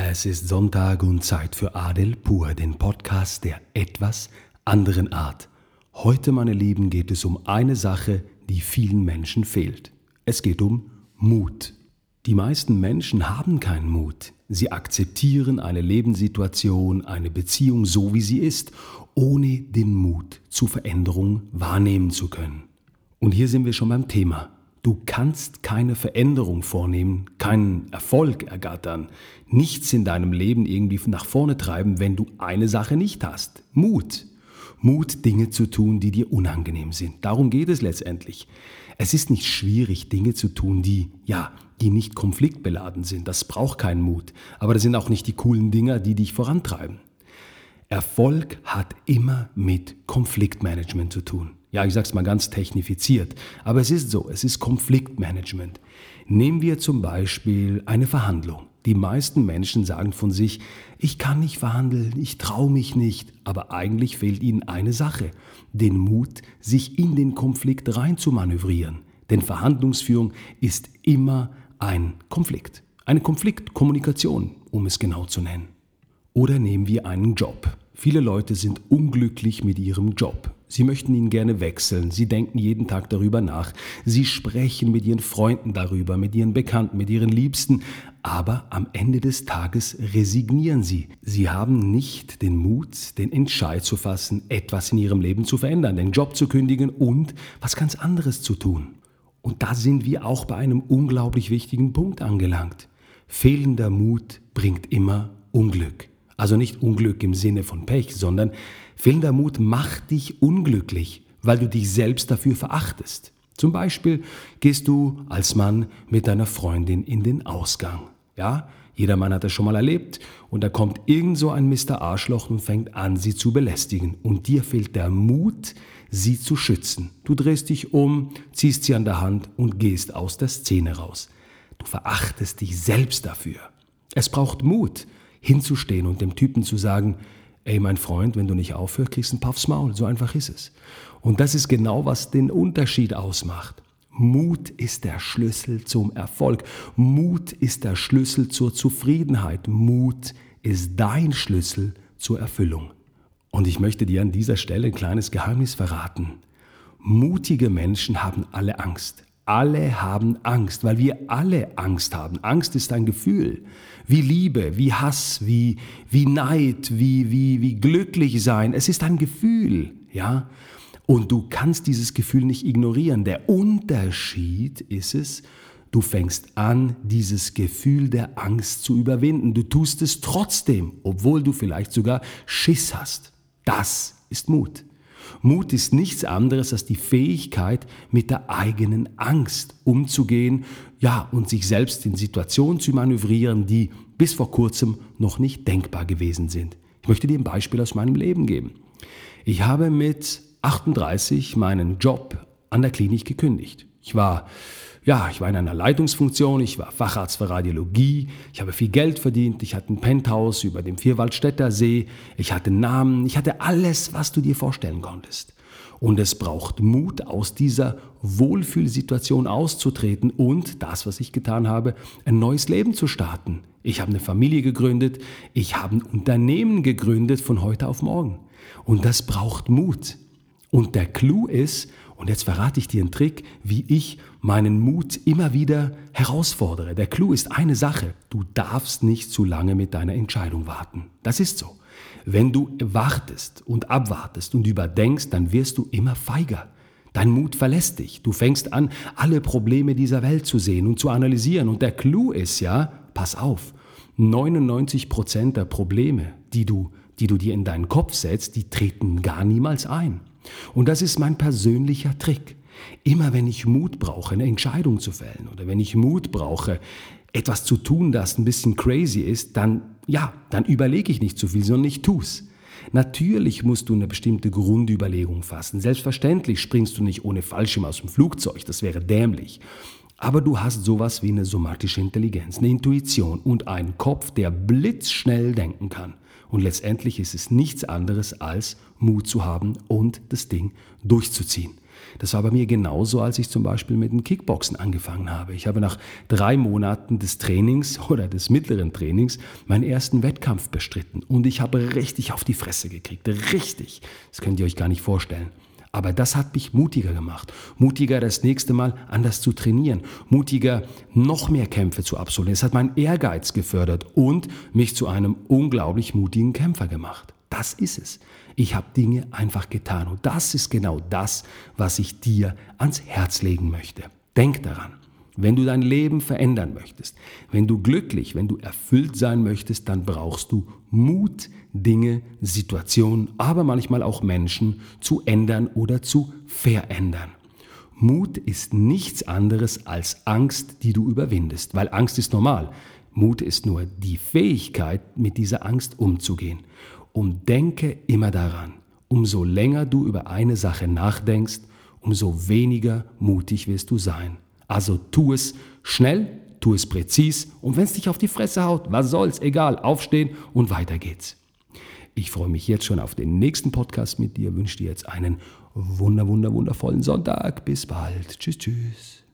Es ist Sonntag und Zeit für Adel Pur, den Podcast der etwas anderen Art. Heute, meine Lieben, geht es um eine Sache, die vielen Menschen fehlt. Es geht um Mut. Die meisten Menschen haben keinen Mut. Sie akzeptieren eine Lebenssituation, eine Beziehung so, wie sie ist, ohne den Mut zur Veränderung wahrnehmen zu können. Und hier sind wir schon beim Thema. Du kannst keine Veränderung vornehmen, keinen Erfolg ergattern, nichts in deinem Leben irgendwie nach vorne treiben, wenn du eine Sache nicht hast. Mut. Mut, Dinge zu tun, die dir unangenehm sind. Darum geht es letztendlich. Es ist nicht schwierig, Dinge zu tun, die, ja, die nicht konfliktbeladen sind. Das braucht keinen Mut. Aber das sind auch nicht die coolen Dinger, die dich vorantreiben. Erfolg hat immer mit Konfliktmanagement zu tun. Ja, ich sage es mal ganz technifiziert, aber es ist so, es ist Konfliktmanagement. Nehmen wir zum Beispiel eine Verhandlung. Die meisten Menschen sagen von sich, ich kann nicht verhandeln, ich traue mich nicht, aber eigentlich fehlt ihnen eine Sache, den Mut, sich in den Konflikt rein zu manövrieren. Denn Verhandlungsführung ist immer ein Konflikt, eine Konfliktkommunikation, um es genau zu nennen. Oder nehmen wir einen Job. Viele Leute sind unglücklich mit ihrem Job. Sie möchten ihn gerne wechseln. Sie denken jeden Tag darüber nach. Sie sprechen mit ihren Freunden darüber, mit ihren Bekannten, mit ihren Liebsten. Aber am Ende des Tages resignieren sie. Sie haben nicht den Mut, den Entscheid zu fassen, etwas in ihrem Leben zu verändern, den Job zu kündigen und was ganz anderes zu tun. Und da sind wir auch bei einem unglaublich wichtigen Punkt angelangt. Fehlender Mut bringt immer Unglück. Also nicht Unglück im Sinne von Pech, sondern fehlender Mut macht dich unglücklich, weil du dich selbst dafür verachtest. Zum Beispiel gehst du als Mann mit deiner Freundin in den Ausgang. Ja, jeder Mann hat das schon mal erlebt und da kommt irgend so ein Mr. Arschloch und fängt an, sie zu belästigen. Und dir fehlt der Mut, sie zu schützen. Du drehst dich um, ziehst sie an der Hand und gehst aus der Szene raus. Du verachtest dich selbst dafür. Es braucht Mut, hinzustehen und dem Typen zu sagen, ey mein Freund, wenn du nicht aufhörst, kriegst du ein Puffs Maul. So einfach ist es. Und das ist genau, was den Unterschied ausmacht. Mut ist der Schlüssel zum Erfolg. Mut ist der Schlüssel zur Zufriedenheit. Mut ist dein Schlüssel zur Erfüllung. Und ich möchte dir an dieser Stelle ein kleines Geheimnis verraten. Mutige Menschen haben alle Angst. Alle haben Angst, weil wir alle Angst haben. Angst ist ein Gefühl. Wie Liebe, wie Hass, wie, wie Neid, wie, wie, wie glücklich sein. Es ist ein Gefühl, ja. Und du kannst dieses Gefühl nicht ignorieren. Der Unterschied ist es, du fängst an, dieses Gefühl der Angst zu überwinden. Du tust es trotzdem, obwohl du vielleicht sogar Schiss hast. Das ist Mut. Mut ist nichts anderes als die Fähigkeit, mit der eigenen Angst umzugehen, ja, und sich selbst in Situationen zu manövrieren, die bis vor kurzem noch nicht denkbar gewesen sind. Ich möchte dir ein Beispiel aus meinem Leben geben. Ich habe mit 38 meinen Job an der Klinik gekündigt. Ich war ja, ich war in einer Leitungsfunktion, ich war Facharzt für Radiologie, ich habe viel Geld verdient, ich hatte ein Penthouse über dem Vierwaldstätter See, ich hatte Namen, ich hatte alles, was du dir vorstellen konntest. Und es braucht Mut, aus dieser Wohlfühlsituation auszutreten und das, was ich getan habe, ein neues Leben zu starten. Ich habe eine Familie gegründet, ich habe ein Unternehmen gegründet von heute auf morgen. Und das braucht Mut. Und der Clou ist, und jetzt verrate ich dir einen Trick, wie ich meinen Mut immer wieder herausfordere. Der Clou ist eine Sache. Du darfst nicht zu lange mit deiner Entscheidung warten. Das ist so. Wenn du wartest und abwartest und überdenkst, dann wirst du immer feiger. Dein Mut verlässt dich. Du fängst an, alle Probleme dieser Welt zu sehen und zu analysieren. Und der Clou ist ja, pass auf, 99 Prozent der Probleme, die du, die du dir in deinen Kopf setzt, die treten gar niemals ein. Und das ist mein persönlicher Trick. Immer wenn ich Mut brauche, eine Entscheidung zu fällen oder wenn ich Mut brauche, etwas zu tun, das ein bisschen crazy ist, dann, ja, dann überlege ich nicht zu viel, sondern ich tu's. Natürlich musst du eine bestimmte Grundüberlegung fassen. Selbstverständlich springst du nicht ohne Fallschirm aus dem Flugzeug, das wäre dämlich. Aber du hast sowas wie eine somatische Intelligenz, eine Intuition und einen Kopf, der blitzschnell denken kann. Und letztendlich ist es nichts anderes als Mut zu haben und das Ding durchzuziehen. Das war bei mir genauso, als ich zum Beispiel mit dem Kickboxen angefangen habe. Ich habe nach drei Monaten des Trainings oder des mittleren Trainings meinen ersten Wettkampf bestritten und ich habe richtig auf die Fresse gekriegt. Richtig. Das könnt ihr euch gar nicht vorstellen. Aber das hat mich mutiger gemacht. Mutiger, das nächste Mal anders zu trainieren. Mutiger, noch mehr Kämpfe zu absolvieren. Es hat meinen Ehrgeiz gefördert und mich zu einem unglaublich mutigen Kämpfer gemacht. Das ist es. Ich habe Dinge einfach getan. Und das ist genau das, was ich dir ans Herz legen möchte. Denk daran. Wenn du dein Leben verändern möchtest, wenn du glücklich, wenn du erfüllt sein möchtest, dann brauchst du Mut, Dinge, Situationen, aber manchmal auch Menschen zu ändern oder zu verändern. Mut ist nichts anderes als Angst, die du überwindest, weil Angst ist normal. Mut ist nur die Fähigkeit, mit dieser Angst umzugehen. Und denke immer daran, umso länger du über eine Sache nachdenkst, umso weniger mutig wirst du sein. Also tu es schnell, tu es präzis und wenn es dich auf die Fresse haut, was soll's, egal, aufstehen und weiter geht's. Ich freue mich jetzt schon auf den nächsten Podcast mit dir, wünsche dir jetzt einen wunder, wunder, wundervollen Sonntag. Bis bald. Tschüss, tschüss.